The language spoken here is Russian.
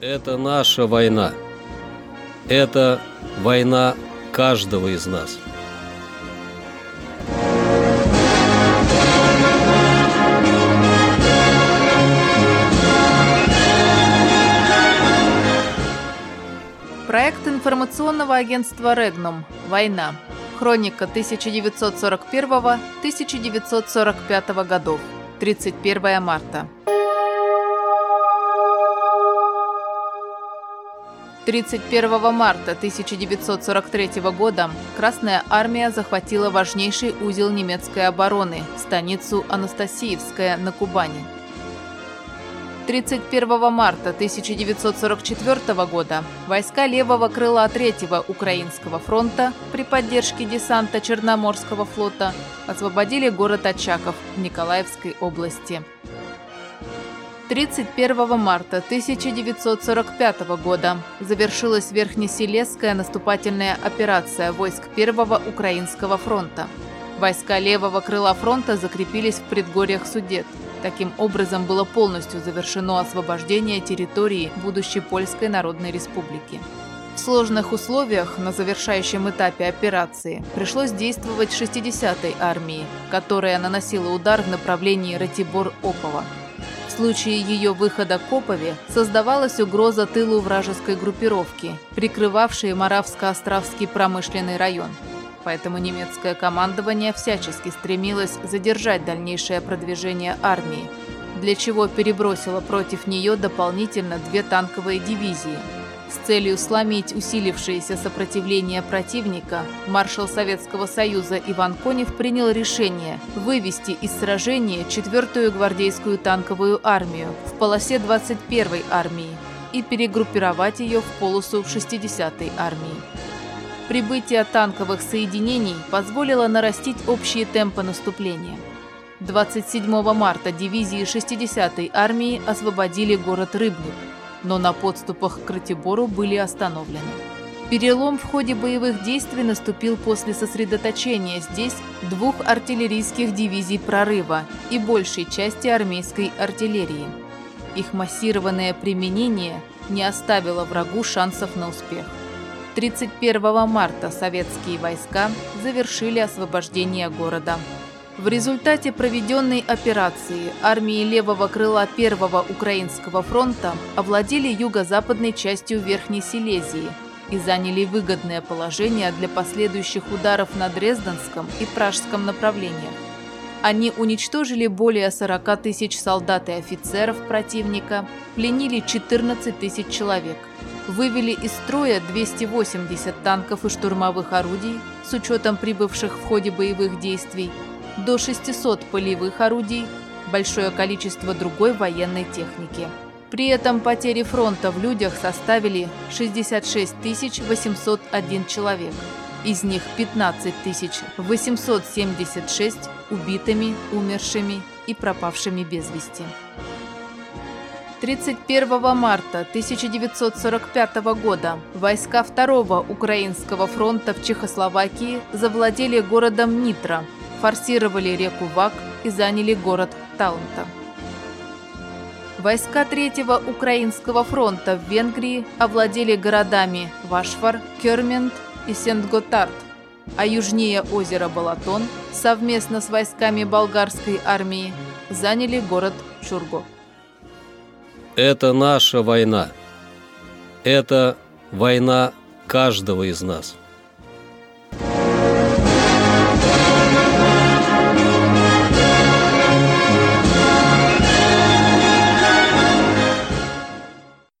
Это наша война. Это война каждого из нас. Проект информационного агентства «Регнум. Война. Хроника 1941-1945 годов. 31 марта. 31 марта 1943 года Красная Армия захватила важнейший узел немецкой обороны – станицу Анастасиевская на Кубани. 31 марта 1944 года войска левого крыла Третьего Украинского фронта при поддержке десанта Черноморского флота освободили город Очаков Николаевской области. 31 марта 1945 года завершилась Верхнеселесская наступательная операция войск Первого Украинского фронта. Войска левого крыла фронта закрепились в предгорьях Судет. Таким образом было полностью завершено освобождение территории будущей Польской Народной Республики. В сложных условиях на завершающем этапе операции пришлось действовать 60-й армии, которая наносила удар в направлении Ратибор-Опова – случае ее выхода к Опове создавалась угроза тылу вражеской группировки, прикрывавшей Моравско-Островский промышленный район. Поэтому немецкое командование всячески стремилось задержать дальнейшее продвижение армии, для чего перебросило против нее дополнительно две танковые дивизии – с целью сломить усилившееся сопротивление противника, маршал Советского Союза Иван Конев принял решение вывести из сражения 4-ю гвардейскую танковую армию в полосе 21-й армии и перегруппировать ее в полосу 60-й армии. Прибытие танковых соединений позволило нарастить общие темпы наступления. 27 марта дивизии 60-й армии освободили город Рыбник – но на подступах к Ратибору были остановлены. Перелом в ходе боевых действий наступил после сосредоточения здесь двух артиллерийских дивизий прорыва и большей части армейской артиллерии. Их массированное применение не оставило врагу шансов на успех. 31 марта советские войска завершили освобождение города. В результате проведенной операции армии левого крыла Первого Украинского фронта овладели юго-западной частью Верхней Силезии и заняли выгодное положение для последующих ударов на Дрезденском и Пражском направлениях. Они уничтожили более 40 тысяч солдат и офицеров противника, пленили 14 тысяч человек, вывели из строя 280 танков и штурмовых орудий с учетом прибывших в ходе боевых действий, до 600 полевых орудий, большое количество другой военной техники. При этом потери фронта в людях составили 66 801 человек. Из них 15 876 убитыми, умершими и пропавшими без вести. 31 марта 1945 года войска Второго Украинского фронта в Чехословакии завладели городом Нитро – форсировали реку Вак и заняли город Таунта. Войска Третьего Украинского фронта в Венгрии овладели городами Вашфар, Кермент и Сент-Готард, а южнее озера Балатон совместно с войсками болгарской армии заняли город Шурго. Это наша война. Это война каждого из нас.